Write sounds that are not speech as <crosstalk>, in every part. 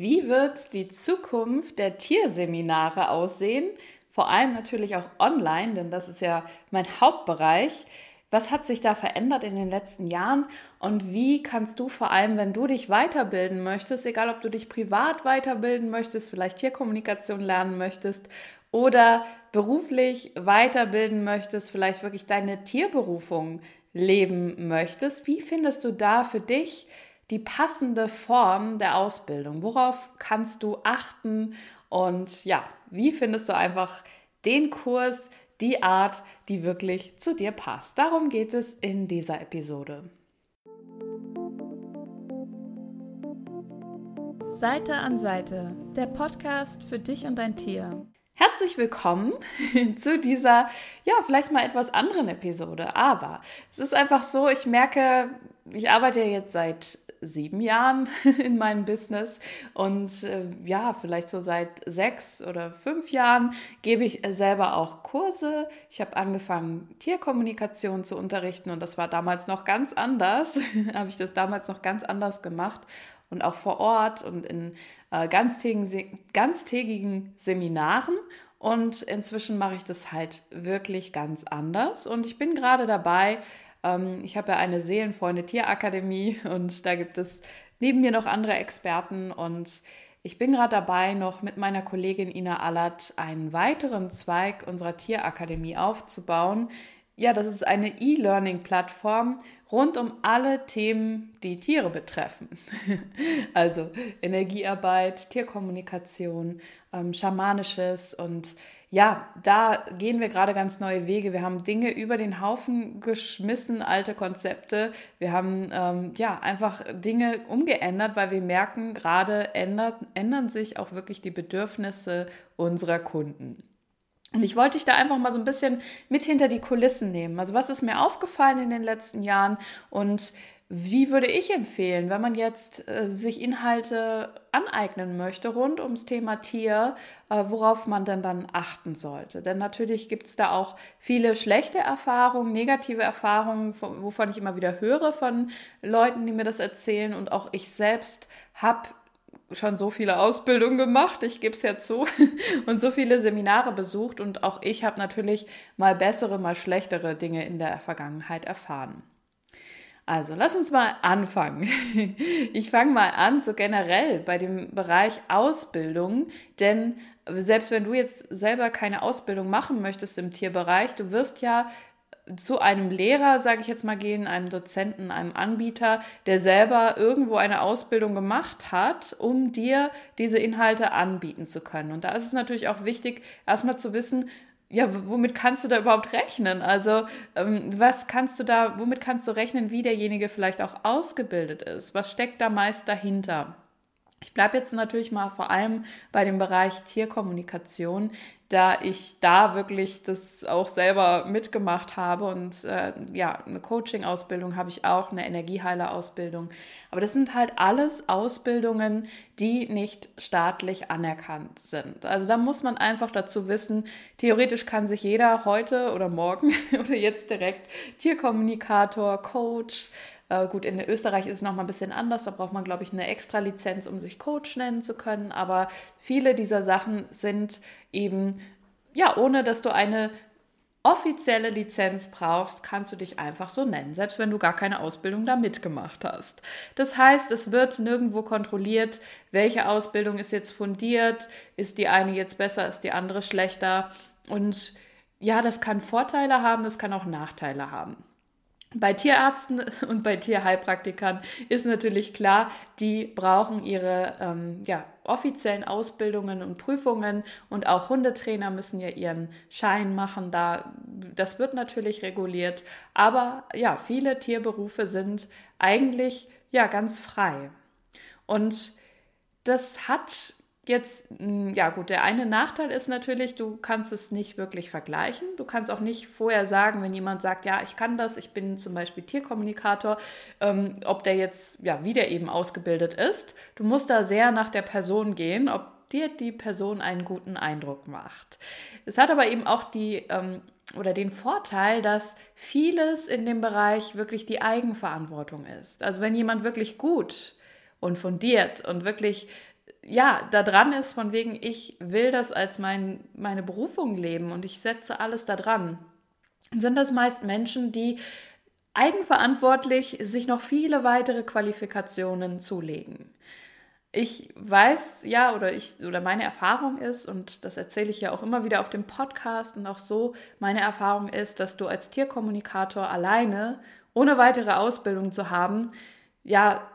Wie wird die Zukunft der Tierseminare aussehen? Vor allem natürlich auch online, denn das ist ja mein Hauptbereich. Was hat sich da verändert in den letzten Jahren und wie kannst du vor allem, wenn du dich weiterbilden möchtest, egal ob du dich privat weiterbilden möchtest, vielleicht Tierkommunikation lernen möchtest oder beruflich weiterbilden möchtest, vielleicht wirklich deine Tierberufung leben möchtest, wie findest du da für dich die passende Form der Ausbildung? Worauf kannst du achten? Und ja, wie findest du einfach den Kurs, die Art, die wirklich zu dir passt? Darum geht es in dieser Episode. Seite an Seite, der Podcast für dich und dein Tier. Herzlich willkommen <laughs> zu dieser, ja, vielleicht mal etwas anderen Episode. Aber es ist einfach so, ich merke, ich arbeite ja jetzt seit sieben Jahren <laughs> in meinem Business und äh, ja, vielleicht so seit sechs oder fünf Jahren gebe ich selber auch Kurse. Ich habe angefangen, Tierkommunikation zu unterrichten und das war damals noch ganz anders. <laughs> habe ich das damals noch ganz anders gemacht und auch vor Ort und in äh, ganztägigen, ganztägigen Seminaren. Und inzwischen mache ich das halt wirklich ganz anders. Und ich bin gerade dabei, ähm, ich habe ja eine Seelenfreunde Tierakademie <laughs> und da gibt es neben mir noch andere Experten und ich bin gerade dabei, noch mit meiner Kollegin Ina Allert einen weiteren Zweig unserer Tierakademie aufzubauen. Ja, das ist eine E-Learning-Plattform rund um alle Themen, die Tiere betreffen. <laughs> also Energiearbeit, Tierkommunikation, ähm, Schamanisches und ja, da gehen wir gerade ganz neue Wege. Wir haben Dinge über den Haufen geschmissen, alte Konzepte. Wir haben ähm, ja einfach Dinge umgeändert, weil wir merken, gerade ändert, ändern sich auch wirklich die Bedürfnisse unserer Kunden. Und ich wollte dich da einfach mal so ein bisschen mit hinter die Kulissen nehmen. Also was ist mir aufgefallen in den letzten Jahren und wie würde ich empfehlen, wenn man jetzt äh, sich Inhalte aneignen möchte rund ums Thema Tier, äh, worauf man denn dann achten sollte? Denn natürlich gibt es da auch viele schlechte Erfahrungen, negative Erfahrungen, wovon ich immer wieder höre von Leuten, die mir das erzählen. Und auch ich selbst habe schon so viele Ausbildungen gemacht, ich gebe es ja zu, <laughs> und so viele Seminare besucht. Und auch ich habe natürlich mal bessere, mal schlechtere Dinge in der Vergangenheit erfahren. Also, lass uns mal anfangen. <laughs> Ich fange mal an, so generell bei dem Bereich Ausbildung, denn selbst wenn du jetzt selber keine Ausbildung machen möchtest im Tierbereich, du wirst ja zu einem Lehrer, sage ich jetzt mal, gehen, einem Dozenten, einem Anbieter, der selber irgendwo eine Ausbildung gemacht hat, um dir diese Inhalte anbieten zu können. Und da ist es natürlich auch wichtig, erstmal zu wissen, ja, womit kannst du da überhaupt rechnen? Also, ähm, was kannst du da, womit kannst du rechnen, wie derjenige vielleicht auch ausgebildet ist? Was steckt da meist dahinter? Ich bleibe jetzt natürlich mal vor allem bei dem Bereich Tierkommunikation, da ich da wirklich das auch selber mitgemacht habe und äh, ja, eine Coaching-Ausbildung habe ich auch, eine Energieheiler-Ausbildung. Aber das sind halt alles Ausbildungen, die nicht staatlich anerkannt sind. Also da muss man einfach dazu wissen, theoretisch kann sich jeder heute oder morgen <laughs> oder jetzt direkt Tierkommunikator, Coach, äh, gut, in Österreich ist es nochmal ein bisschen anders. Da braucht man, glaube ich, eine extra Lizenz, um sich Coach nennen zu können. Aber viele dieser Sachen sind eben, ja, ohne dass du eine offizielle Lizenz brauchst, kannst du dich einfach so nennen, selbst wenn du gar keine Ausbildung da mitgemacht hast. Das heißt, es wird nirgendwo kontrolliert, welche Ausbildung ist jetzt fundiert, ist die eine jetzt besser, ist die andere schlechter. Und ja, das kann Vorteile haben, das kann auch Nachteile haben. Bei Tierärzten <laughs> und bei Tierheilpraktikern ist natürlich klar, die brauchen ihre ähm, ja, offiziellen Ausbildungen und Prüfungen und auch Hundetrainer müssen ja ihren Schein machen. Da, das wird natürlich reguliert, aber ja, viele Tierberufe sind eigentlich ja ganz frei. Und das hat Jetzt, hm, ja gut, der eine Nachteil ist natürlich, du kannst es nicht wirklich vergleichen. Du kannst auch nicht vorher sagen, wenn jemand sagt, ja, ich kann das, ich bin zum Beispiel Tierkommunikator, ähm, ob der jetzt, ja, wie der eben ausgebildet ist. Du musst da sehr nach der Person gehen, ob dir die Person einen guten Eindruck macht. Es hat aber eben auch die ähm, oder den Vorteil, dass vieles in dem Bereich wirklich die Eigenverantwortung ist. Also wenn jemand wirklich gut und fundiert und wirklich ja, da dran ist, von wegen, ich will das als mein, meine Berufung leben und ich setze alles da dran, sind das meist Menschen, die eigenverantwortlich sich noch viele weitere Qualifikationen zulegen. Ich weiß ja, oder ich, oder meine Erfahrung ist, und das erzähle ich ja auch immer wieder auf dem Podcast und auch so, meine Erfahrung ist, dass du als Tierkommunikator alleine, ohne weitere Ausbildung zu haben, ja,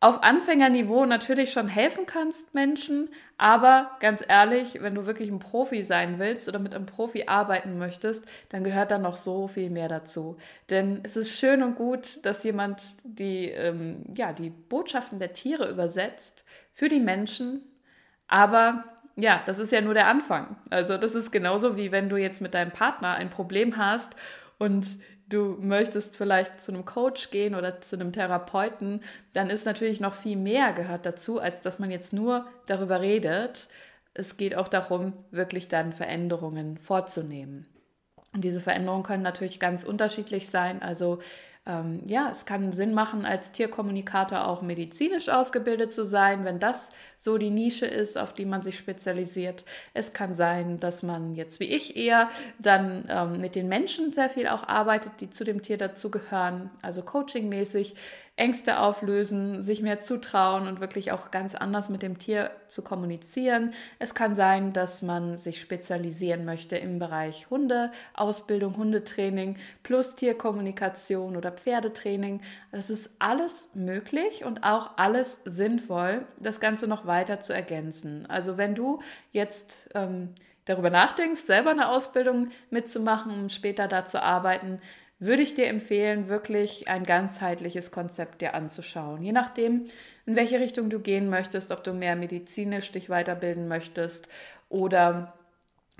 auf Anfängerniveau natürlich schon helfen kannst Menschen, aber ganz ehrlich, wenn du wirklich ein Profi sein willst oder mit einem Profi arbeiten möchtest, dann gehört da noch so viel mehr dazu. Denn es ist schön und gut, dass jemand die, ähm, ja, die Botschaften der Tiere übersetzt für die Menschen, aber ja, das ist ja nur der Anfang. Also das ist genauso wie wenn du jetzt mit deinem Partner ein Problem hast und du möchtest vielleicht zu einem Coach gehen oder zu einem Therapeuten, dann ist natürlich noch viel mehr gehört dazu, als dass man jetzt nur darüber redet. Es geht auch darum, wirklich dann Veränderungen vorzunehmen. Und diese Veränderungen können natürlich ganz unterschiedlich sein. Also ähm, ja, es kann Sinn machen, als Tierkommunikator auch medizinisch ausgebildet zu sein, wenn das so die Nische ist, auf die man sich spezialisiert. Es kann sein, dass man jetzt wie ich eher dann ähm, mit den Menschen sehr viel auch arbeitet, die zu dem Tier dazugehören, also coachingmäßig. Ängste auflösen, sich mehr zutrauen und wirklich auch ganz anders mit dem Tier zu kommunizieren. Es kann sein, dass man sich spezialisieren möchte im Bereich Hunde, Ausbildung, Hundetraining plus Tierkommunikation oder Pferdetraining. Das ist alles möglich und auch alles sinnvoll, das Ganze noch weiter zu ergänzen. Also wenn du jetzt ähm, darüber nachdenkst, selber eine Ausbildung mitzumachen, um später da zu arbeiten, würde ich dir empfehlen, wirklich ein ganzheitliches Konzept dir anzuschauen. Je nachdem, in welche Richtung du gehen möchtest, ob du mehr medizinisch dich weiterbilden möchtest oder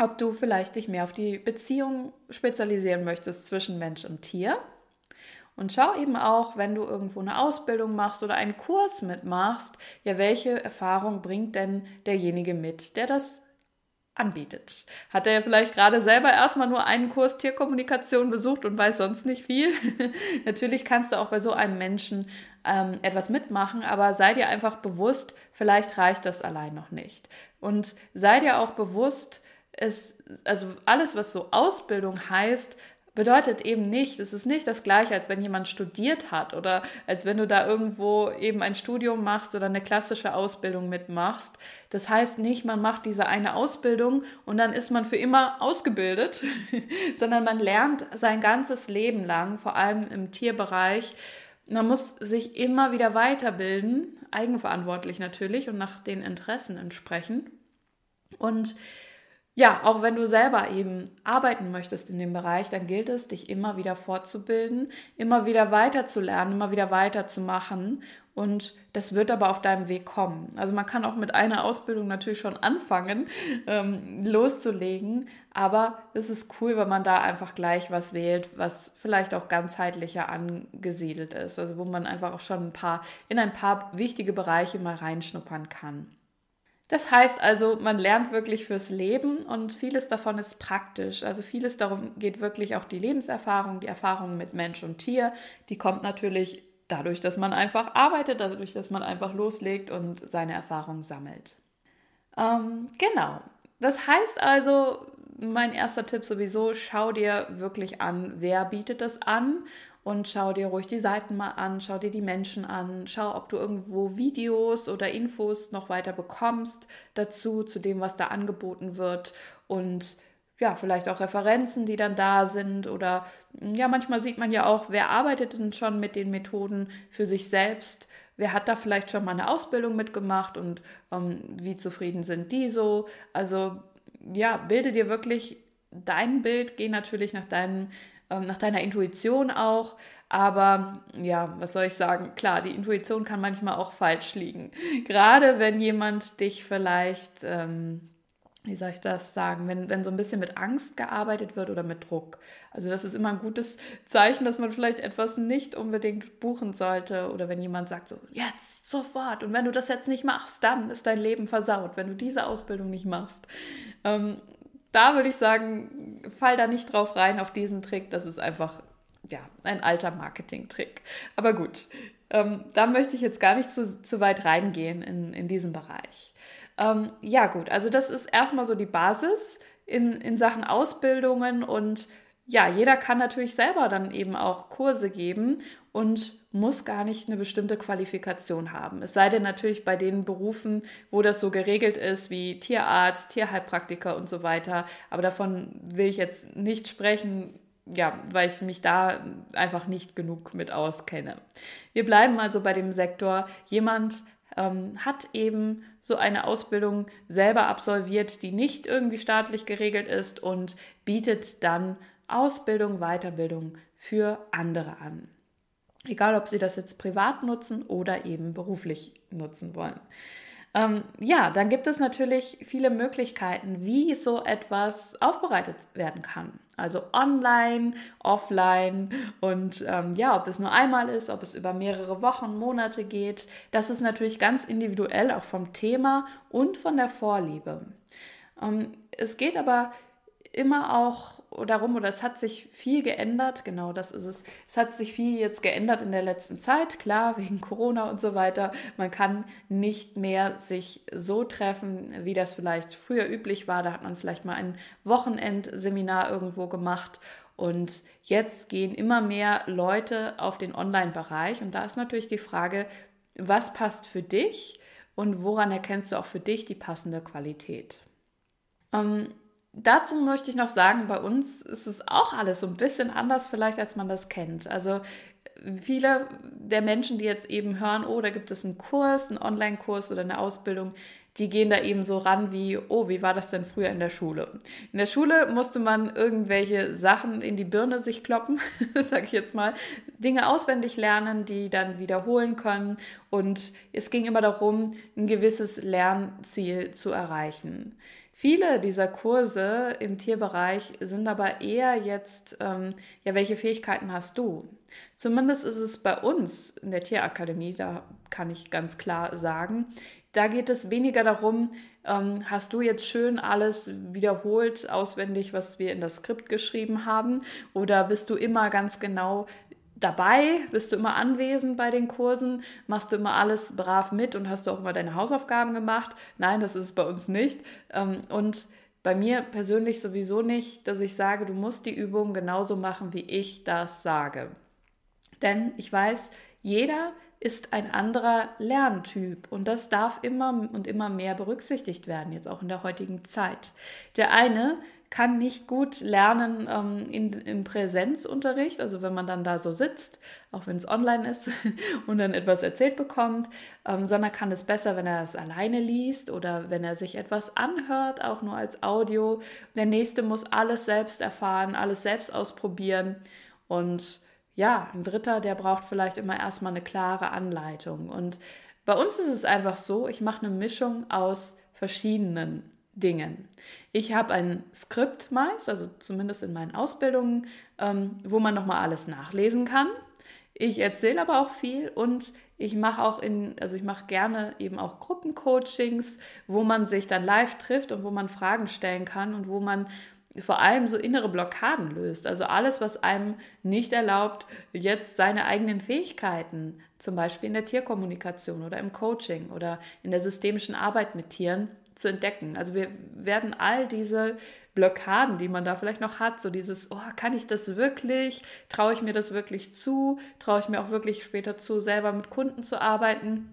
ob du vielleicht dich mehr auf die Beziehung spezialisieren möchtest zwischen Mensch und Tier. Und schau eben auch, wenn du irgendwo eine Ausbildung machst oder einen Kurs mitmachst, ja, welche Erfahrung bringt denn derjenige mit, der das anbietet. Hat er ja vielleicht gerade selber erstmal nur einen Kurs Tierkommunikation besucht und weiß sonst nicht viel. <laughs> Natürlich kannst du auch bei so einem Menschen ähm, etwas mitmachen, aber sei dir einfach bewusst, vielleicht reicht das allein noch nicht. Und sei dir auch bewusst, es, also alles, was so Ausbildung heißt, bedeutet eben nicht, es ist nicht das gleiche, als wenn jemand studiert hat oder als wenn du da irgendwo eben ein Studium machst oder eine klassische Ausbildung mitmachst. Das heißt nicht, man macht diese eine Ausbildung und dann ist man für immer ausgebildet, <laughs> sondern man lernt sein ganzes Leben lang, vor allem im Tierbereich. Man muss sich immer wieder weiterbilden, eigenverantwortlich natürlich und nach den Interessen entsprechend. Und ja, auch wenn du selber eben arbeiten möchtest in dem Bereich, dann gilt es, dich immer wieder fortzubilden, immer wieder weiterzulernen, immer wieder weiterzumachen. Und das wird aber auf deinem Weg kommen. Also man kann auch mit einer Ausbildung natürlich schon anfangen, ähm, loszulegen. Aber es ist cool, wenn man da einfach gleich was wählt, was vielleicht auch ganzheitlicher angesiedelt ist. Also wo man einfach auch schon ein paar, in ein paar wichtige Bereiche mal reinschnuppern kann. Das heißt also, man lernt wirklich fürs Leben und vieles davon ist praktisch. Also vieles darum geht wirklich auch die Lebenserfahrung, die Erfahrung mit Mensch und Tier. Die kommt natürlich dadurch, dass man einfach arbeitet, dadurch, dass man einfach loslegt und seine Erfahrung sammelt. Ähm, genau. Das heißt also, mein erster Tipp sowieso, schau dir wirklich an, wer bietet das an und schau dir ruhig die Seiten mal an, schau dir die Menschen an, schau, ob du irgendwo Videos oder Infos noch weiter bekommst dazu, zu dem, was da angeboten wird und ja, vielleicht auch Referenzen, die dann da sind oder ja, manchmal sieht man ja auch, wer arbeitet denn schon mit den Methoden für sich selbst, wer hat da vielleicht schon mal eine Ausbildung mitgemacht und ähm, wie zufrieden sind die so. Also ja, bilde dir wirklich dein Bild, geh natürlich nach deinem ähm, nach deiner Intuition auch. Aber ja, was soll ich sagen? Klar, die Intuition kann manchmal auch falsch liegen. <laughs> Gerade wenn jemand dich vielleicht, ähm, wie soll ich das sagen, wenn, wenn so ein bisschen mit Angst gearbeitet wird oder mit Druck. Also das ist immer ein gutes Zeichen, dass man vielleicht etwas nicht unbedingt buchen sollte. Oder wenn jemand sagt so, jetzt, sofort. Und wenn du das jetzt nicht machst, dann ist dein Leben versaut, wenn du diese Ausbildung nicht machst. Ähm, da würde ich sagen, fall da nicht drauf rein auf diesen Trick. Das ist einfach ja, ein alter Marketing-Trick. Aber gut, ähm, da möchte ich jetzt gar nicht zu, zu weit reingehen in, in diesem Bereich. Ähm, ja, gut, also das ist erstmal so die Basis in, in Sachen Ausbildungen und ja, jeder kann natürlich selber dann eben auch Kurse geben und muss gar nicht eine bestimmte Qualifikation haben. Es sei denn natürlich bei den Berufen, wo das so geregelt ist, wie Tierarzt, Tierheilpraktiker und so weiter. Aber davon will ich jetzt nicht sprechen, ja, weil ich mich da einfach nicht genug mit auskenne. Wir bleiben also bei dem Sektor, jemand ähm, hat eben so eine Ausbildung selber absolviert, die nicht irgendwie staatlich geregelt ist und bietet dann Ausbildung, Weiterbildung für andere an. Egal, ob sie das jetzt privat nutzen oder eben beruflich nutzen wollen. Ähm, ja, dann gibt es natürlich viele Möglichkeiten, wie so etwas aufbereitet werden kann. Also online, offline und ähm, ja, ob es nur einmal ist, ob es über mehrere Wochen, Monate geht. Das ist natürlich ganz individuell auch vom Thema und von der Vorliebe. Ähm, es geht aber immer auch darum, oder es hat sich viel geändert, genau das ist es. Es hat sich viel jetzt geändert in der letzten Zeit, klar, wegen Corona und so weiter. Man kann nicht mehr sich so treffen, wie das vielleicht früher üblich war. Da hat man vielleicht mal ein Wochenendseminar irgendwo gemacht. Und jetzt gehen immer mehr Leute auf den Online-Bereich. Und da ist natürlich die Frage, was passt für dich und woran erkennst du auch für dich die passende Qualität? Ähm, Dazu möchte ich noch sagen, bei uns ist es auch alles so ein bisschen anders vielleicht, als man das kennt. Also viele der Menschen, die jetzt eben hören, oh, da gibt es einen Kurs, einen Online-Kurs oder eine Ausbildung, die gehen da eben so ran wie, oh, wie war das denn früher in der Schule? In der Schule musste man irgendwelche Sachen in die Birne sich kloppen, <laughs> sag ich jetzt mal, Dinge auswendig lernen, die dann wiederholen können. Und es ging immer darum, ein gewisses Lernziel zu erreichen. Viele dieser Kurse im Tierbereich sind aber eher jetzt, ähm, ja, welche Fähigkeiten hast du? Zumindest ist es bei uns in der Tierakademie, da kann ich ganz klar sagen, da geht es weniger darum, ähm, hast du jetzt schön alles wiederholt, auswendig, was wir in das Skript geschrieben haben, oder bist du immer ganz genau dabei? Bist du immer anwesend bei den Kursen? Machst du immer alles brav mit und hast du auch immer deine Hausaufgaben gemacht? Nein, das ist es bei uns nicht. Ähm, und bei mir persönlich sowieso nicht, dass ich sage, du musst die Übung genauso machen, wie ich das sage. Denn ich weiß, jeder ist ein anderer Lerntyp und das darf immer und immer mehr berücksichtigt werden, jetzt auch in der heutigen Zeit. Der eine kann nicht gut lernen ähm, in, im Präsenzunterricht, also wenn man dann da so sitzt, auch wenn es online ist <laughs> und dann etwas erzählt bekommt, ähm, sondern kann es besser, wenn er es alleine liest oder wenn er sich etwas anhört, auch nur als Audio. Der nächste muss alles selbst erfahren, alles selbst ausprobieren und ja, ein dritter, der braucht vielleicht immer erstmal eine klare Anleitung. Und bei uns ist es einfach so, ich mache eine Mischung aus verschiedenen Dingen. Ich habe ein Skript meist, also zumindest in meinen Ausbildungen, ähm, wo man nochmal alles nachlesen kann. Ich erzähle aber auch viel und ich mache auch in, also ich mache gerne eben auch Gruppencoachings, wo man sich dann live trifft und wo man Fragen stellen kann und wo man vor allem so innere Blockaden löst. Also alles, was einem nicht erlaubt, jetzt seine eigenen Fähigkeiten, zum Beispiel in der Tierkommunikation oder im Coaching oder in der systemischen Arbeit mit Tieren, zu entdecken. Also wir werden all diese Blockaden, die man da vielleicht noch hat, so dieses, oh, kann ich das wirklich? Traue ich mir das wirklich zu? Traue ich mir auch wirklich später zu, selber mit Kunden zu arbeiten?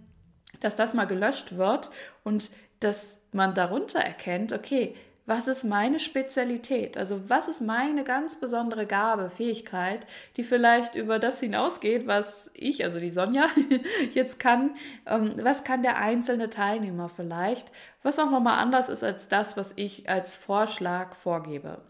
Dass das mal gelöscht wird und dass man darunter erkennt, okay, was ist meine Spezialität? Also was ist meine ganz besondere Gabe, Fähigkeit, die vielleicht über das hinausgeht, was ich, also die Sonja, <laughs> jetzt kann? Ähm, was kann der einzelne Teilnehmer vielleicht, was auch nochmal anders ist als das, was ich als Vorschlag vorgebe?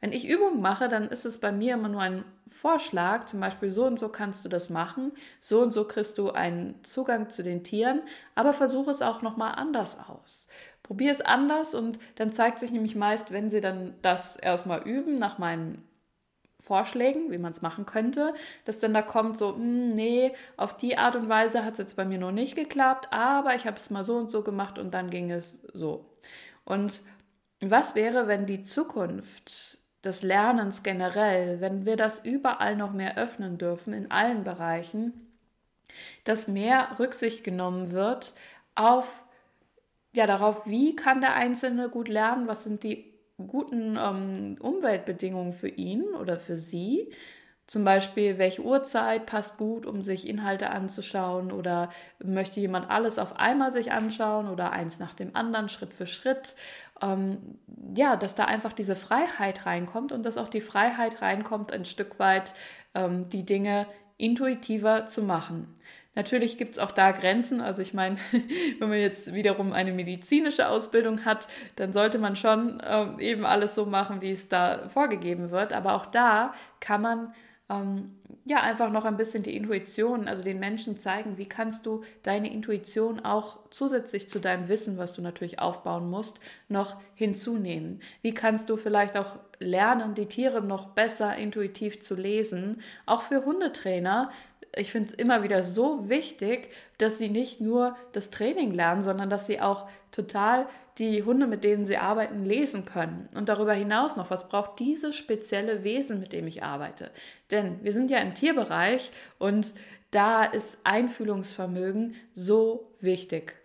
Wenn ich Übungen mache, dann ist es bei mir immer nur ein Vorschlag, zum Beispiel so und so kannst du das machen, so und so kriegst du einen Zugang zu den Tieren, aber versuche es auch nochmal anders aus. Probier es anders und dann zeigt sich nämlich meist, wenn sie dann das erstmal üben, nach meinen Vorschlägen, wie man es machen könnte, dass dann da kommt so, hm, nee, auf die Art und Weise hat es jetzt bei mir noch nicht geklappt, aber ich habe es mal so und so gemacht und dann ging es so. Und was wäre, wenn die Zukunft des Lernens generell, wenn wir das überall noch mehr öffnen dürfen, in allen Bereichen, dass mehr Rücksicht genommen wird auf ja darauf, wie kann der Einzelne gut lernen, was sind die guten ähm, Umweltbedingungen für ihn oder für sie. Zum Beispiel, welche Uhrzeit passt gut, um sich Inhalte anzuschauen oder möchte jemand alles auf einmal sich anschauen oder eins nach dem anderen, Schritt für Schritt. Ähm, ja, dass da einfach diese Freiheit reinkommt und dass auch die Freiheit reinkommt, ein Stück weit ähm, die Dinge intuitiver zu machen. Natürlich gibt es auch da Grenzen. Also ich meine, <laughs> wenn man jetzt wiederum eine medizinische Ausbildung hat, dann sollte man schon ähm, eben alles so machen, wie es da vorgegeben wird. Aber auch da kann man ähm, ja einfach noch ein bisschen die Intuition, also den Menschen zeigen, wie kannst du deine Intuition auch zusätzlich zu deinem Wissen, was du natürlich aufbauen musst, noch hinzunehmen. Wie kannst du vielleicht auch lernen, die Tiere noch besser intuitiv zu lesen? Auch für Hundetrainer ich finde es immer wieder so wichtig, dass sie nicht nur das Training lernen, sondern dass sie auch total die Hunde, mit denen sie arbeiten, lesen können. Und darüber hinaus noch, was braucht dieses spezielle Wesen, mit dem ich arbeite? Denn wir sind ja im Tierbereich und da ist Einfühlungsvermögen so wichtig.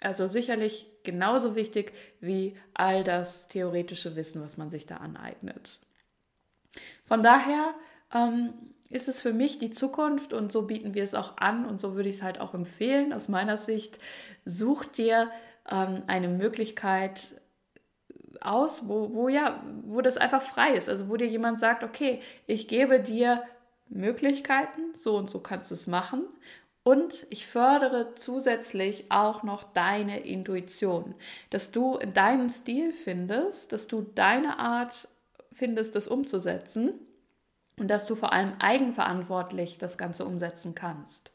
Also sicherlich genauso wichtig wie all das theoretische Wissen, was man sich da aneignet. Von daher ähm, ist es für mich die Zukunft und so bieten wir es auch an und so würde ich es halt auch empfehlen aus meiner Sicht. Such dir ähm, eine Möglichkeit aus, wo, wo ja, wo das einfach frei ist. Also wo dir jemand sagt, okay, ich gebe dir Möglichkeiten, so und so kannst du es machen. Und ich fördere zusätzlich auch noch deine Intuition, dass du deinen Stil findest, dass du deine Art findest, das umzusetzen und dass du vor allem eigenverantwortlich das Ganze umsetzen kannst.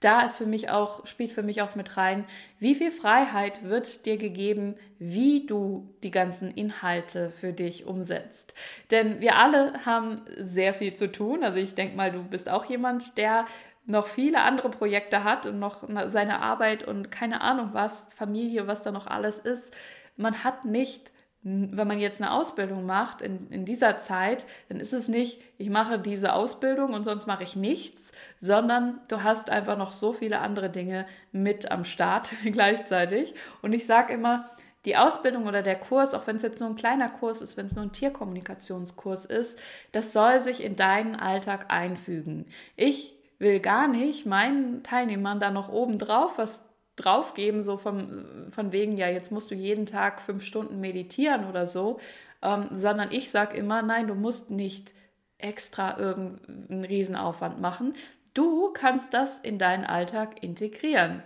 Da ist für mich auch, spielt für mich auch mit rein, wie viel Freiheit wird dir gegeben, wie du die ganzen Inhalte für dich umsetzt. Denn wir alle haben sehr viel zu tun. Also ich denke mal, du bist auch jemand, der noch viele andere Projekte hat und noch seine Arbeit und keine Ahnung was, Familie, was da noch alles ist. Man hat nicht wenn man jetzt eine Ausbildung macht in, in dieser Zeit, dann ist es nicht, ich mache diese Ausbildung und sonst mache ich nichts, sondern du hast einfach noch so viele andere Dinge mit am Start <laughs> gleichzeitig. Und ich sage immer, die Ausbildung oder der Kurs, auch wenn es jetzt nur ein kleiner Kurs ist, wenn es nur ein Tierkommunikationskurs ist, das soll sich in deinen Alltag einfügen. Ich will gar nicht meinen Teilnehmern da noch oben drauf was draufgeben, so vom, von wegen, ja, jetzt musst du jeden Tag fünf Stunden meditieren oder so, ähm, sondern ich sage immer, nein, du musst nicht extra irgendeinen Riesenaufwand machen. Du kannst das in deinen Alltag integrieren.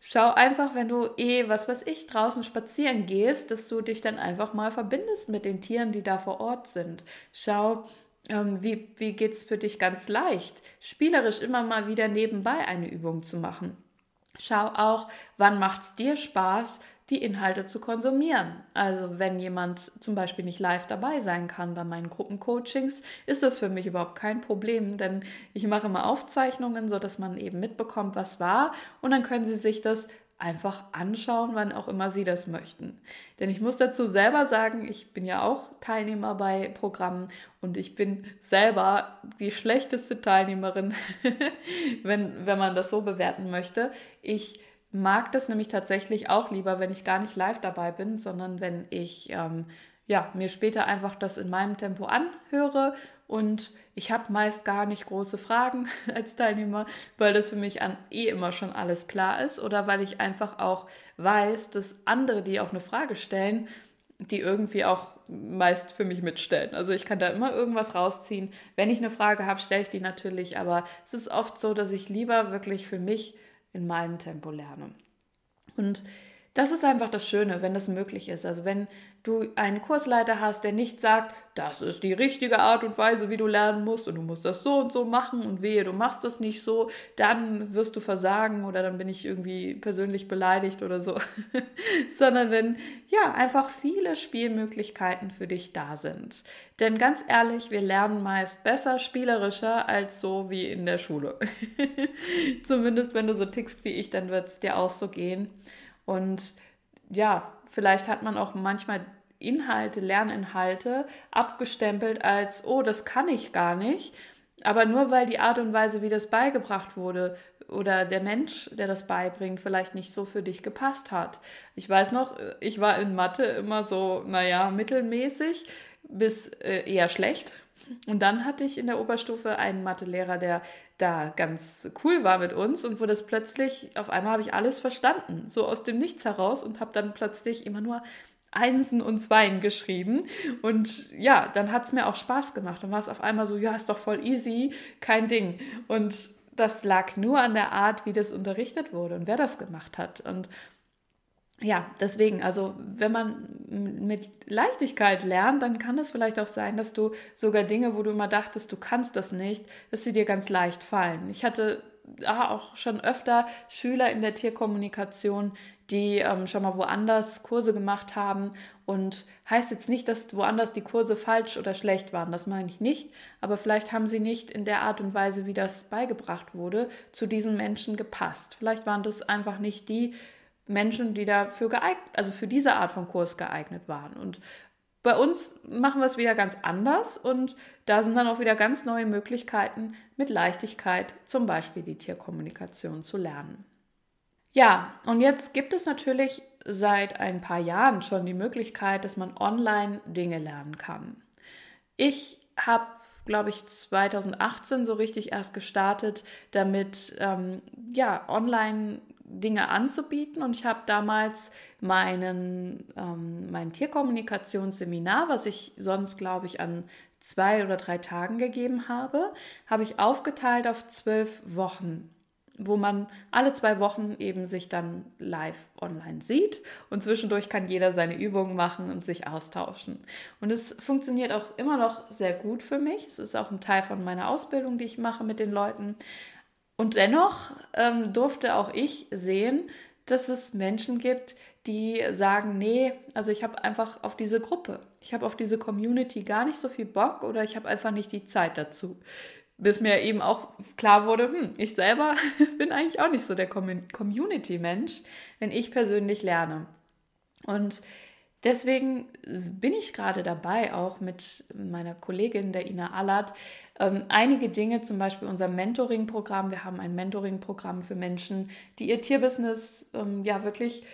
Schau einfach, wenn du eh, was weiß ich, draußen spazieren gehst, dass du dich dann einfach mal verbindest mit den Tieren, die da vor Ort sind. Schau, ähm, wie, wie geht es für dich ganz leicht, spielerisch immer mal wieder nebenbei eine Übung zu machen. Schau auch, wann macht es dir Spaß, die Inhalte zu konsumieren. Also wenn jemand zum Beispiel nicht live dabei sein kann bei meinen Gruppencoachings, ist das für mich überhaupt kein Problem, denn ich mache immer Aufzeichnungen, sodass man eben mitbekommt, was war und dann können Sie sich das einfach anschauen, wann auch immer Sie das möchten. Denn ich muss dazu selber sagen, ich bin ja auch Teilnehmer bei Programmen und ich bin selber die schlechteste Teilnehmerin, <laughs> wenn, wenn man das so bewerten möchte. Ich mag das nämlich tatsächlich auch lieber, wenn ich gar nicht live dabei bin, sondern wenn ich ähm, ja, mir später einfach das in meinem Tempo anhöre und ich habe meist gar nicht große Fragen <laughs> als Teilnehmer, weil das für mich an eh immer schon alles klar ist oder weil ich einfach auch weiß, dass andere, die auch eine Frage stellen, die irgendwie auch meist für mich mitstellen. Also ich kann da immer irgendwas rausziehen. Wenn ich eine Frage habe, stelle ich die natürlich, aber es ist oft so, dass ich lieber wirklich für mich in meinem Tempo lerne. Und das ist einfach das Schöne, wenn das möglich ist. Also wenn du einen Kursleiter hast, der nicht sagt, das ist die richtige Art und Weise, wie du lernen musst und du musst das so und so machen und wehe, du machst das nicht so, dann wirst du versagen oder dann bin ich irgendwie persönlich beleidigt oder so. <laughs> Sondern wenn ja einfach viele Spielmöglichkeiten für dich da sind. Denn ganz ehrlich, wir lernen meist besser spielerischer als so wie in der Schule. <laughs> Zumindest wenn du so tickst wie ich, dann wird es dir auch so gehen. Und ja, vielleicht hat man auch manchmal Inhalte, Lerninhalte abgestempelt als, oh, das kann ich gar nicht. Aber nur weil die Art und Weise, wie das beigebracht wurde, oder der Mensch, der das beibringt, vielleicht nicht so für dich gepasst hat. Ich weiß noch, ich war in Mathe immer so, naja, mittelmäßig bis äh, eher schlecht. Und dann hatte ich in der Oberstufe einen Mathelehrer, der da ganz cool war mit uns und wo das plötzlich, auf einmal habe ich alles verstanden, so aus dem Nichts heraus und habe dann plötzlich immer nur Einsen und Zweien geschrieben. Und ja, dann hat es mir auch Spaß gemacht. Dann war es auf einmal so, ja, ist doch voll easy, kein Ding. Und das lag nur an der Art, wie das unterrichtet wurde und wer das gemacht hat. Und ja, deswegen, also wenn man mit Leichtigkeit lernt, dann kann es vielleicht auch sein, dass du sogar Dinge, wo du immer dachtest, du kannst das nicht, dass sie dir ganz leicht fallen. Ich hatte ja, auch schon öfter Schüler in der Tierkommunikation, die ähm, schon mal woanders Kurse gemacht haben. Und heißt jetzt nicht, dass woanders die Kurse falsch oder schlecht waren, das meine ich nicht. Aber vielleicht haben sie nicht in der Art und Weise, wie das beigebracht wurde, zu diesen Menschen gepasst. Vielleicht waren das einfach nicht die Menschen, die dafür geeignet, also für diese Art von Kurs geeignet waren. Und bei uns machen wir es wieder ganz anders und da sind dann auch wieder ganz neue Möglichkeiten, mit Leichtigkeit zum Beispiel die Tierkommunikation zu lernen. Ja, und jetzt gibt es natürlich seit ein paar Jahren schon die Möglichkeit, dass man online Dinge lernen kann. Ich habe, glaube ich, 2018 so richtig erst gestartet, damit ähm, ja online Dinge anzubieten. Und ich habe damals meinen, ähm, mein Tierkommunikationsseminar, was ich sonst, glaube ich, an zwei oder drei Tagen gegeben habe, habe ich aufgeteilt auf zwölf Wochen wo man alle zwei Wochen eben sich dann live online sieht und zwischendurch kann jeder seine Übungen machen und sich austauschen. Und es funktioniert auch immer noch sehr gut für mich. Es ist auch ein Teil von meiner Ausbildung, die ich mache mit den Leuten. Und dennoch ähm, durfte auch ich sehen, dass es Menschen gibt, die sagen, nee, also ich habe einfach auf diese Gruppe, ich habe auf diese Community gar nicht so viel Bock oder ich habe einfach nicht die Zeit dazu. Bis mir eben auch klar wurde, hm, ich selber <laughs> bin eigentlich auch nicht so der Community-Mensch, wenn ich persönlich lerne. Und Deswegen bin ich gerade dabei, auch mit meiner Kollegin, der Ina Allert, ähm, einige Dinge, zum Beispiel unser Mentoring-Programm. Wir haben ein Mentoring-Programm für Menschen, die ihr Tierbusiness ähm, ja wirklich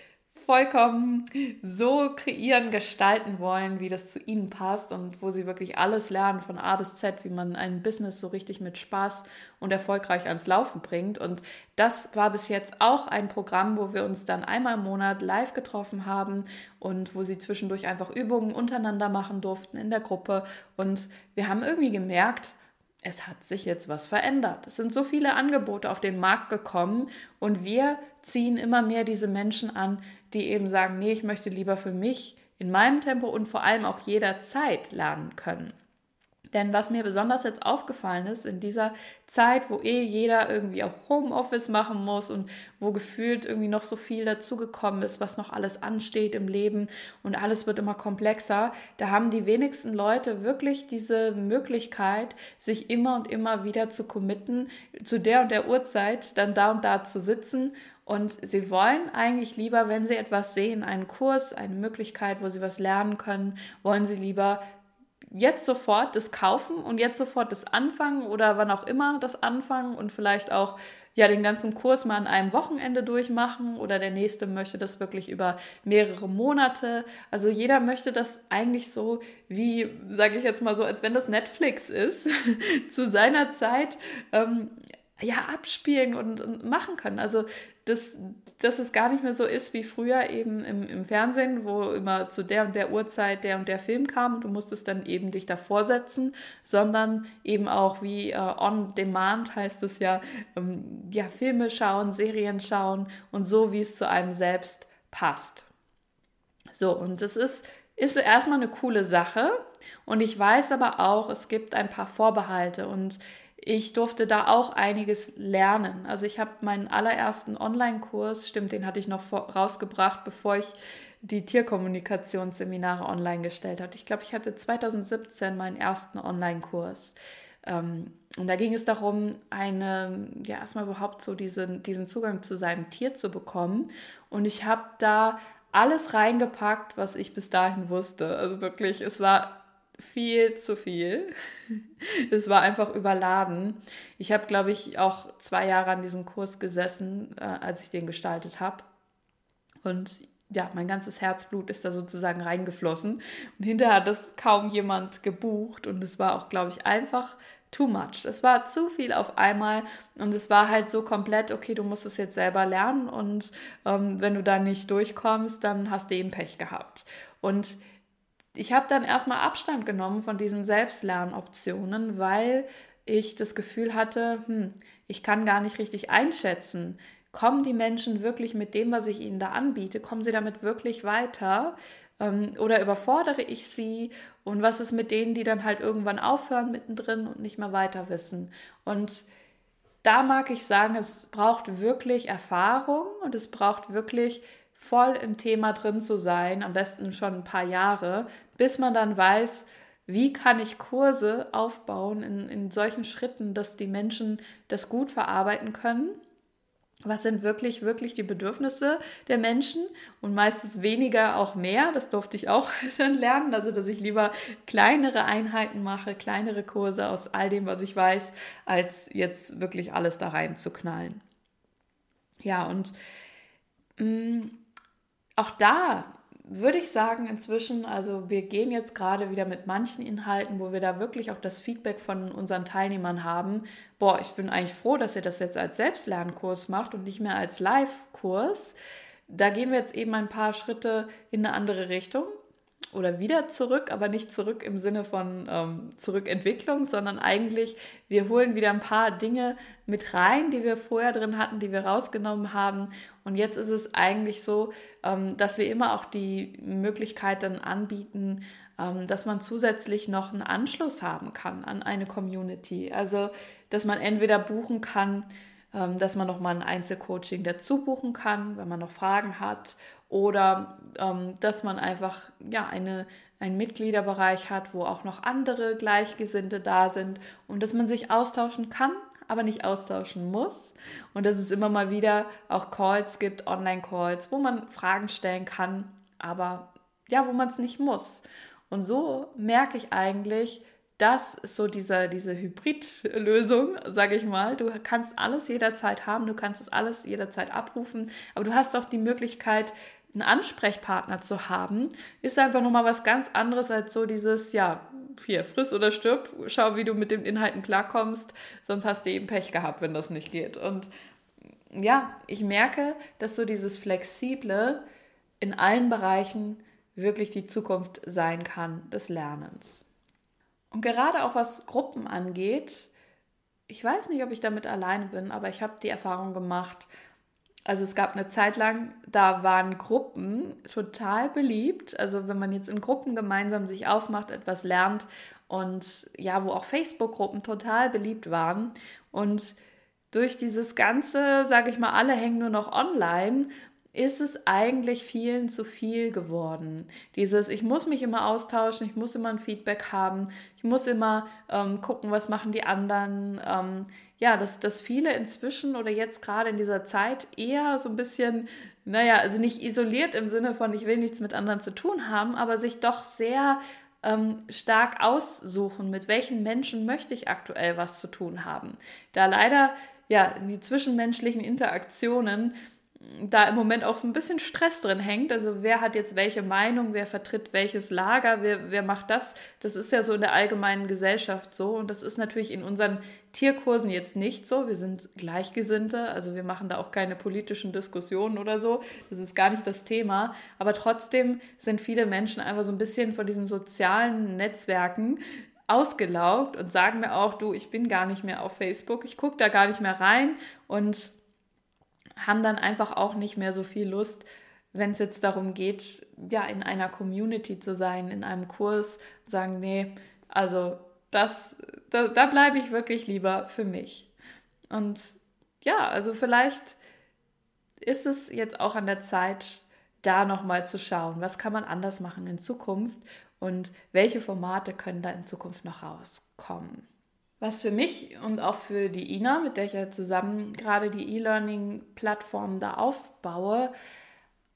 vollkommen so kreieren, gestalten wollen, wie das zu ihnen passt und wo sie wirklich alles lernen von A bis Z, wie man ein Business so richtig mit Spaß und erfolgreich ans Laufen bringt. Und das war bis jetzt auch ein Programm, wo wir uns dann einmal im Monat live getroffen haben und wo sie zwischendurch einfach Übungen untereinander machen durften in der Gruppe. Und wir haben irgendwie gemerkt, es hat sich jetzt was verändert. Es sind so viele Angebote auf den Markt gekommen und wir ziehen immer mehr diese Menschen an, die eben sagen, nee, ich möchte lieber für mich in meinem Tempo und vor allem auch jederzeit lernen können. Denn was mir besonders jetzt aufgefallen ist, in dieser Zeit, wo eh jeder irgendwie auch Homeoffice machen muss und wo gefühlt irgendwie noch so viel dazugekommen ist, was noch alles ansteht im Leben und alles wird immer komplexer, da haben die wenigsten Leute wirklich diese Möglichkeit, sich immer und immer wieder zu committen, zu der und der Uhrzeit dann da und da zu sitzen. Und sie wollen eigentlich lieber, wenn sie etwas sehen, einen Kurs, eine Möglichkeit, wo sie was lernen können, wollen sie lieber jetzt sofort das kaufen und jetzt sofort das anfangen oder wann auch immer das anfangen und vielleicht auch ja den ganzen Kurs mal an einem Wochenende durchmachen oder der nächste möchte das wirklich über mehrere Monate. Also jeder möchte das eigentlich so wie, sage ich jetzt mal so, als wenn das Netflix ist, <laughs> zu seiner Zeit ähm, ja, abspielen und, und, machen können. Also, dass, dass es gar nicht mehr so ist wie früher eben im, im Fernsehen, wo immer zu der und der Uhrzeit der und der Film kam und du musstest dann eben dich davor setzen, sondern eben auch wie äh, on demand heißt es ja, ähm, ja, Filme schauen, Serien schauen und so, wie es zu einem selbst passt. So, und das ist ist erstmal eine coole Sache und ich weiß aber auch, es gibt ein paar Vorbehalte und ich durfte da auch einiges lernen. Also ich habe meinen allerersten Online-Kurs, stimmt, den hatte ich noch vor, rausgebracht, bevor ich die Tierkommunikationsseminare online gestellt habe. Ich glaube, ich hatte 2017 meinen ersten Online-Kurs. Ähm, und da ging es darum, eine, ja, erstmal überhaupt so diesen, diesen Zugang zu seinem Tier zu bekommen. Und ich habe da alles reingepackt, was ich bis dahin wusste. Also wirklich, es war viel zu viel. Es war einfach überladen. Ich habe, glaube ich, auch zwei Jahre an diesem Kurs gesessen, äh, als ich den gestaltet habe. Und ja, mein ganzes Herzblut ist da sozusagen reingeflossen. Und hinterher hat das kaum jemand gebucht. Und es war auch, glaube ich, einfach too much. Es war zu viel auf einmal und es war halt so komplett, okay, du musst es jetzt selber lernen und ähm, wenn du da nicht durchkommst, dann hast du eben Pech gehabt. Und ich habe dann erstmal Abstand genommen von diesen Selbstlernoptionen, weil ich das Gefühl hatte, hm, ich kann gar nicht richtig einschätzen, kommen die Menschen wirklich mit dem, was ich ihnen da anbiete, kommen sie damit wirklich weiter? Ähm, oder überfordere ich sie? Und was ist mit denen, die dann halt irgendwann aufhören mittendrin und nicht mehr weiter wissen? Und da mag ich sagen, es braucht wirklich Erfahrung und es braucht wirklich voll im Thema drin zu sein, am besten schon ein paar Jahre, bis man dann weiß, wie kann ich Kurse aufbauen in, in solchen Schritten, dass die Menschen das gut verarbeiten können was sind wirklich, wirklich die Bedürfnisse der Menschen und meistens weniger auch mehr. Das durfte ich auch <laughs> dann lernen, also dass ich lieber kleinere Einheiten mache, kleinere Kurse aus all dem, was ich weiß, als jetzt wirklich alles da rein zu knallen. Ja, und mh, mm, auch da würde ich sagen, inzwischen, also wir gehen jetzt gerade wieder mit manchen Inhalten, wo wir da wirklich auch das Feedback von unseren Teilnehmern haben. Boah, ich bin eigentlich froh, dass ihr das jetzt als Selbstlernkurs macht und nicht mehr als Live-Kurs. Da gehen wir jetzt eben ein paar Schritte in eine andere Richtung oder wieder zurück, aber nicht zurück im Sinne von ähm, Zurückentwicklung, sondern eigentlich, wir holen wieder ein paar Dinge mit rein, die wir vorher drin hatten, die wir rausgenommen haben. Und jetzt ist es eigentlich so, ähm, dass wir immer auch die Möglichkeit dann anbieten, ähm, dass man zusätzlich noch einen Anschluss haben kann an eine Community. Also, dass man entweder buchen kann, ähm, dass man noch mal ein Einzelcoaching dazu buchen kann, wenn man noch Fragen hat oder dass man einfach ja eine einen Mitgliederbereich hat, wo auch noch andere Gleichgesinnte da sind und dass man sich austauschen kann, aber nicht austauschen muss und dass es immer mal wieder auch Calls gibt, Online-Calls, wo man Fragen stellen kann, aber ja, wo man es nicht muss. Und so merke ich eigentlich, das ist so diese, diese Hybrid-Lösung, sage ich mal. Du kannst alles jederzeit haben, du kannst es alles jederzeit abrufen, aber du hast auch die Möglichkeit, einen Ansprechpartner zu haben, ist einfach nochmal was ganz anderes als so dieses, ja, hier, friss oder stirb, schau, wie du mit den Inhalten klarkommst, sonst hast du eben Pech gehabt, wenn das nicht geht. Und ja, ich merke, dass so dieses Flexible in allen Bereichen wirklich die Zukunft sein kann des Lernens. Und gerade auch was Gruppen angeht, ich weiß nicht, ob ich damit alleine bin, aber ich habe die Erfahrung gemacht, also es gab eine Zeit lang, da waren Gruppen total beliebt. Also wenn man jetzt in Gruppen gemeinsam sich aufmacht, etwas lernt und ja, wo auch Facebook-Gruppen total beliebt waren. Und durch dieses Ganze, sage ich mal, alle hängen nur noch online, ist es eigentlich vielen zu viel geworden. Dieses, ich muss mich immer austauschen, ich muss immer ein Feedback haben, ich muss immer ähm, gucken, was machen die anderen. Ähm, ja, dass, dass viele inzwischen oder jetzt gerade in dieser Zeit eher so ein bisschen, naja, also nicht isoliert im Sinne von, ich will nichts mit anderen zu tun haben, aber sich doch sehr ähm, stark aussuchen, mit welchen Menschen möchte ich aktuell was zu tun haben. Da leider ja die zwischenmenschlichen Interaktionen da im Moment auch so ein bisschen Stress drin hängt. Also wer hat jetzt welche Meinung, wer vertritt welches Lager, wer, wer macht das? Das ist ja so in der allgemeinen Gesellschaft so. Und das ist natürlich in unseren Tierkursen jetzt nicht so. Wir sind Gleichgesinnte, also wir machen da auch keine politischen Diskussionen oder so. Das ist gar nicht das Thema. Aber trotzdem sind viele Menschen einfach so ein bisschen von diesen sozialen Netzwerken ausgelaugt und sagen mir auch, du, ich bin gar nicht mehr auf Facebook, ich gucke da gar nicht mehr rein und haben dann einfach auch nicht mehr so viel Lust, wenn es jetzt darum geht, ja, in einer Community zu sein, in einem Kurs, sagen, nee, also das, da, da bleibe ich wirklich lieber für mich. Und ja, also vielleicht ist es jetzt auch an der Zeit, da nochmal zu schauen, was kann man anders machen in Zukunft und welche Formate können da in Zukunft noch rauskommen. Was für mich und auch für die Ina, mit der ich ja zusammen gerade die E-Learning-Plattform da aufbaue,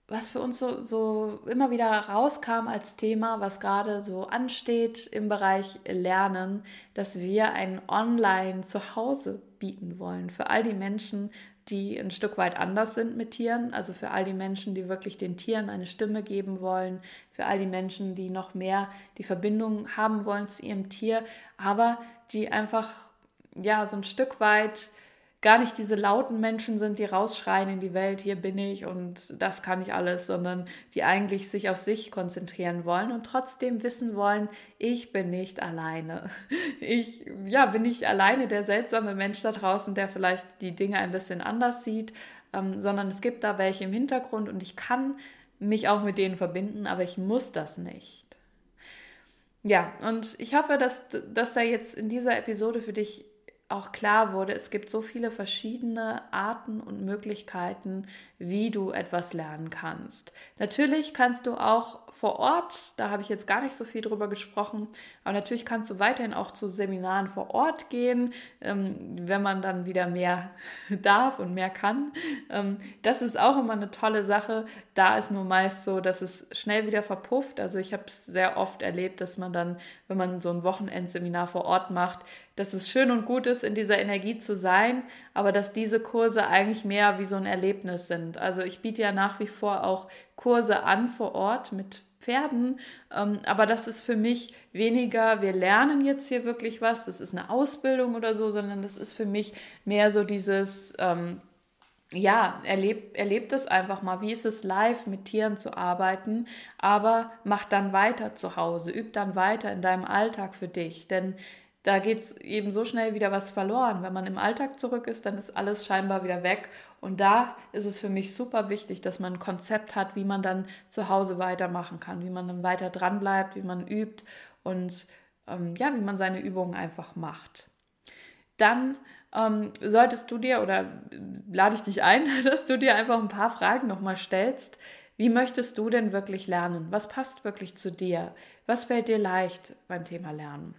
was für uns so, so immer wieder rauskam als Thema, was gerade so ansteht im Bereich Lernen, dass wir ein Online-Zuhause bieten wollen für all die Menschen, die ein Stück weit anders sind mit Tieren, also für all die Menschen, die wirklich den Tieren eine Stimme geben wollen, für all die Menschen, die noch mehr die Verbindung haben wollen zu ihrem Tier, aber die einfach ja so ein Stück weit gar nicht diese lauten Menschen sind, die rausschreien in die Welt, hier bin ich und das kann ich alles, sondern die eigentlich sich auf sich konzentrieren wollen und trotzdem wissen wollen, ich bin nicht alleine. <laughs> Ich ja, bin nicht alleine der seltsame Mensch da draußen, der vielleicht die Dinge ein bisschen anders sieht, ähm, sondern es gibt da welche im Hintergrund und ich kann mich auch mit denen verbinden, aber ich muss das nicht. Ja, und ich hoffe, dass, dass da jetzt in dieser Episode für dich auch klar wurde, es gibt so viele verschiedene Arten und Möglichkeiten, wie du etwas lernen kannst. Natürlich kannst du auch vor Ort, da habe ich jetzt gar nicht so viel drüber gesprochen, aber natürlich kannst du weiterhin auch zu Seminaren vor Ort gehen, ähm, wenn man dann wieder mehr <laughs> darf und mehr kann. Ähm, das ist auch immer eine tolle Sache. Da ist nur meist so, dass es schnell wieder verpufft. Also ich habe es sehr oft erlebt, dass man dann, wenn man so ein Wochenendseminar vor Ort macht, dass es schön und gut ist, in dieser Energie zu sein, aber dass diese Kurse eigentlich mehr wie so ein Erlebnis sind. Also ich biete ja nach wie vor auch Kurse an vor Ort mit Pferden, ähm, aber das ist für mich weniger, wir lernen jetzt hier wirklich was, das ist eine Ausbildung oder so, sondern das ist für mich mehr so dieses, ähm, ja, erlebt, erlebt es einfach mal. Wie ist es live mit Tieren zu arbeiten? Aber mach dann weiter zu Hause, üb dann weiter in deinem Alltag für dich. Denn da geht eben so schnell wieder was verloren. Wenn man im Alltag zurück ist, dann ist alles scheinbar wieder weg. Und da ist es für mich super wichtig, dass man ein Konzept hat, wie man dann zu Hause weitermachen kann, wie man dann weiter dran bleibt, wie man übt und ähm, ja, wie man seine Übungen einfach macht. Dann ähm, solltest du dir oder lade ich dich ein, <laughs> dass du dir einfach ein paar Fragen nochmal stellst. Wie möchtest du denn wirklich lernen? Was passt wirklich zu dir? Was fällt dir leicht beim Thema Lernen?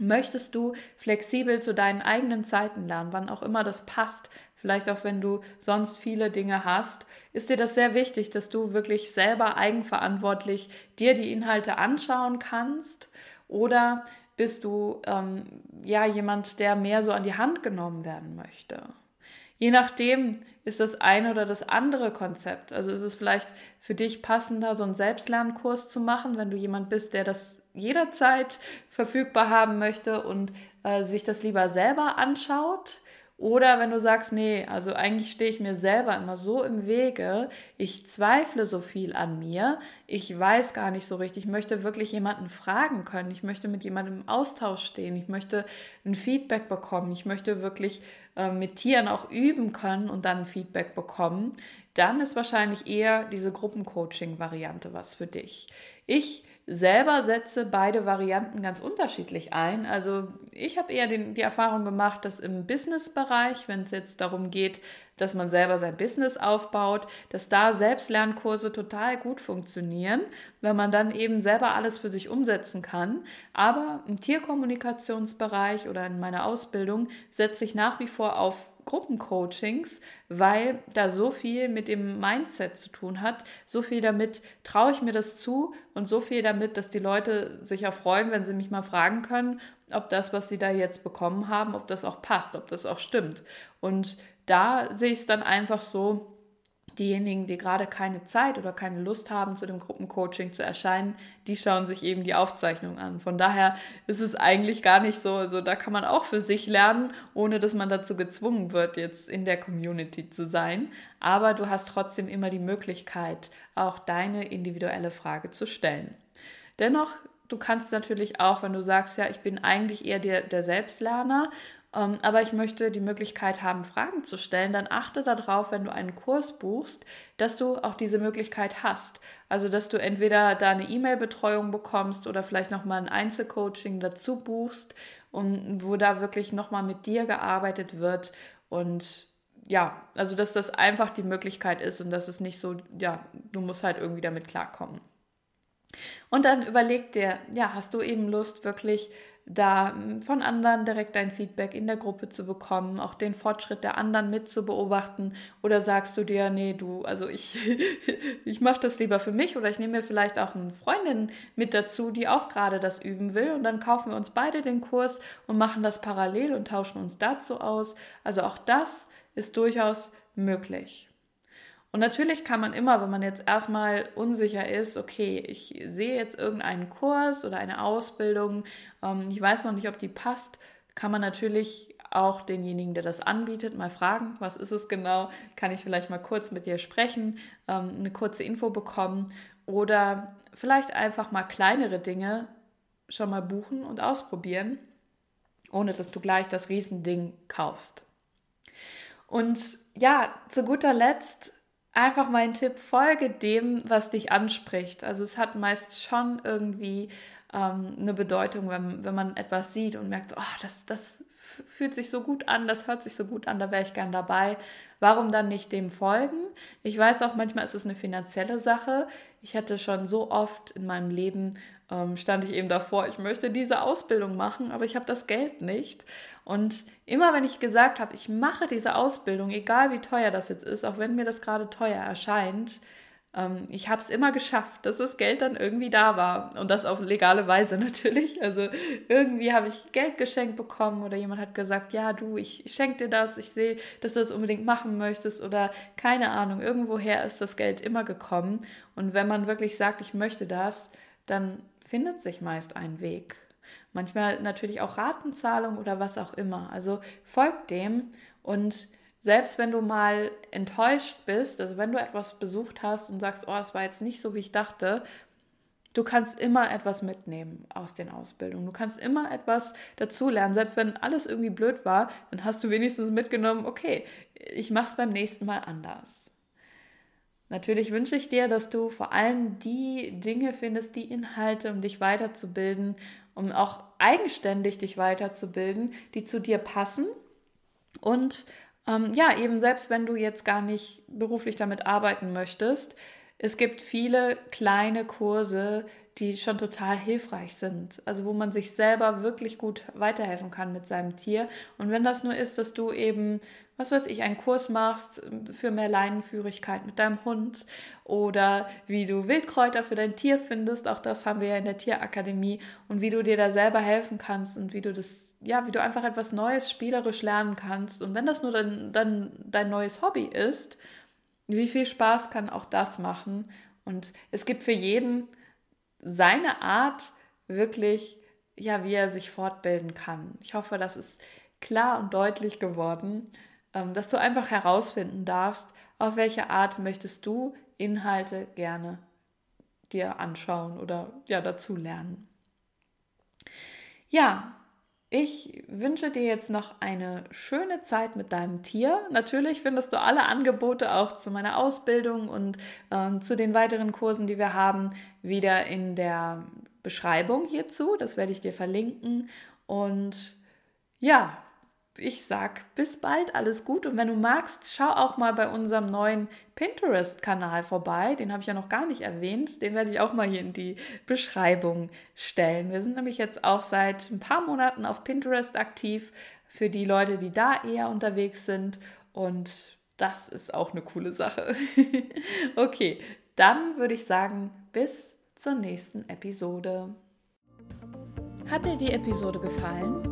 Möchtest du flexibel zu deinen eigenen Zeiten lernen, wann auch immer das passt, vielleicht auch wenn du sonst viele Dinge hast, ist dir das sehr wichtig, dass du wirklich selber eigenverantwortlich dir die Inhalte anschauen kannst oder bist du ähm, ja jemand, der mehr so an die Hand genommen werden möchte? Je nachdem ist das eine oder das andere Konzept. Also ist es vielleicht für dich passender, so einen Selbstlernkurs zu machen, wenn du jemand bist, der das jederzeit verfügbar haben möchte und äh, sich das lieber selber anschaut. Oder wenn du sagst, nee, also eigentlich stehe ich mir selber immer so im Wege, ich zweifle so viel an mir, ich weiß gar nicht so richtig, ich möchte wirklich jemanden fragen können, ich möchte mit jemandem im Austausch stehen, ich möchte ein Feedback bekommen, ich möchte wirklich äh, mit Tieren auch üben können und dann ein Feedback bekommen, dann ist wahrscheinlich eher diese Gruppencoaching-Variante was für dich. Ich selber setze beide Varianten ganz unterschiedlich ein. Also ich habe eher den, die Erfahrung gemacht, dass im Business-Bereich, wenn es jetzt darum geht, dass man selber sein Business aufbaut, dass da Selbstlernkurse total gut funktionieren, wenn man dann eben selber alles für sich umsetzen kann. Aber im Tierkommunikationsbereich oder in meiner Ausbildung setze ich nach wie vor auf Gruppencoachings, weil da so viel mit dem Mindset zu tun hat, so viel damit, traue ich mir das zu und so viel damit, dass die Leute sich auch freuen, wenn sie mich mal fragen können, ob das, was sie da jetzt bekommen haben, ob das auch passt, ob das auch stimmt. Und da sehe ich es dann einfach so, diejenigen, die gerade keine Zeit oder keine Lust haben, zu dem Gruppencoaching zu erscheinen, die schauen sich eben die Aufzeichnung an. Von daher ist es eigentlich gar nicht so, also da kann man auch für sich lernen, ohne dass man dazu gezwungen wird, jetzt in der Community zu sein. Aber du hast trotzdem immer die Möglichkeit, auch deine individuelle Frage zu stellen. Dennoch, du kannst natürlich auch, wenn du sagst, ja, ich bin eigentlich eher der, der Selbstlerner ähm, aber ich möchte die Möglichkeit haben, Fragen zu stellen, dann achte darauf, wenn du einen Kurs buchst, dass du auch diese Möglichkeit hast. Also, dass du entweder da eine E-Mail-Betreuung bekommst oder vielleicht nochmal ein Einzelcoaching dazu buchst, und wo da wirklich nochmal mit dir gearbeitet wird und ja, also dass das einfach die Möglichkeit ist und dass es nicht so, ja, du musst halt irgendwie damit klarkommen. Und dann überleg dir, ja, hast du eben Lust, wirklich da hm, von anderen direkt dein Feedback in der Gruppe zu bekommen, auch den Fortschritt der anderen mit zu beobachten? Oder sagst du dir, nee, du, also ich, <laughs> ich mache das lieber für mich oder ich nehme mir vielleicht auch eine Freundin mit dazu, die auch gerade das üben will und dann kaufen wir uns beide den Kurs und machen das parallel und tauschen uns dazu aus. Also auch das ist durchaus möglich. Und natürlich kann man immer, wenn man jetzt erstmal unsicher ist, okay, ich sehe jetzt irgendeinen Kurs oder eine Ausbildung, ähm, ich weiß noch nicht, ob die passt, kann man natürlich auch denjenigen, der das anbietet, mal fragen, was ist es genau? Kann ich vielleicht mal kurz mit dir sprechen, ähm, eine kurze Info bekommen oder vielleicht einfach mal kleinere Dinge schon mal buchen und ausprobieren, ohne dass du gleich das Riesending kaufst. Und ja, zu guter Letzt einfach mein Tipp, folge dem, was dich anspricht. Also es hat meist schon irgendwie ähm, eine Bedeutung, wenn, wenn man etwas sieht und merkt, oh, das, das fühlt sich so gut an, das hört sich so gut an, da wäre ich gern dabei. Warum dann nicht dem folgen? Ich weiß auch, manchmal ist es eine finanzielle Sache. Ich hatte schon so oft in meinem Leben ähm, stand ich eben davor, ich möchte diese Ausbildung machen, aber ich habe das Geld nicht. Und immer wenn ich gesagt habe, ich mache diese Ausbildung, egal wie teuer das jetzt ist, auch wenn mir das gerade teuer erscheint, ähm, ich habe es immer geschafft, dass das Geld dann irgendwie da war. Und das auf legale Weise <laughs> natürlich. Also irgendwie habe ich Geld geschenkt bekommen oder jemand hat gesagt, ja du, ich, ich schenke dir das, ich sehe, dass du das unbedingt machen möchtest oder keine Ahnung, irgendwoher ist das Geld immer gekommen. Und wenn man wirklich sagt, ich möchte das, dann findet sich meist ein Weg. Manchmal natürlich auch Ratenzahlung oder was auch immer. Also folgt dem und selbst wenn du mal enttäuscht bist, also wenn du etwas besucht hast und sagst, oh, es war jetzt nicht so, wie ich dachte, du kannst immer etwas mitnehmen aus den Ausbildungen. Du kannst immer etwas dazulernen. Selbst wenn alles irgendwie blöd war, dann hast du wenigstens mitgenommen, okay, ich mache es beim nächsten Mal anders. Natürlich wünsche ich dir, dass du vor allem die Dinge findest, die Inhalte, um dich weiterzubilden, um auch eigenständig dich weiterzubilden, die zu dir passen. Und ähm, ja, eben selbst wenn du jetzt gar nicht beruflich damit arbeiten möchtest, es gibt viele kleine Kurse, die schon total hilfreich sind. Also wo man sich selber wirklich gut weiterhelfen kann mit seinem Tier. Und wenn das nur ist, dass du eben was weiß ich, einen Kurs machst für mehr Leinenführigkeit mit deinem Hund oder wie du Wildkräuter für dein Tier findest, auch das haben wir ja in der Tierakademie und wie du dir da selber helfen kannst und wie du das, ja, wie du einfach etwas Neues spielerisch lernen kannst und wenn das nur dann, dann dein neues Hobby ist, wie viel Spaß kann auch das machen und es gibt für jeden seine Art wirklich, ja, wie er sich fortbilden kann. Ich hoffe, das ist klar und deutlich geworden. Ähm, dass du einfach herausfinden darfst, auf welche Art möchtest du Inhalte gerne dir anschauen oder ja dazu lernen. Ja, ich wünsche dir jetzt noch eine schöne Zeit mit deinem Tier. Natürlich findest du alle Angebote auch zu meiner Ausbildung und ähm, zu den weiteren Kursen, die wir haben, wieder in der Beschreibung hierzu. Das werde ich dir verlinken. Und ja, ich sag bis bald, alles gut. Und wenn du magst, schau auch mal bei unserem neuen Pinterest-Kanal vorbei. Den habe ich ja noch gar nicht erwähnt. Den werde ich auch mal hier in die Beschreibung stellen. Wir sind nämlich jetzt auch seit ein paar Monaten auf Pinterest aktiv für die Leute, die da eher unterwegs sind. Und das ist auch eine coole Sache. <laughs> okay, dann würde ich sagen, bis zur nächsten Episode. Hat dir die Episode gefallen?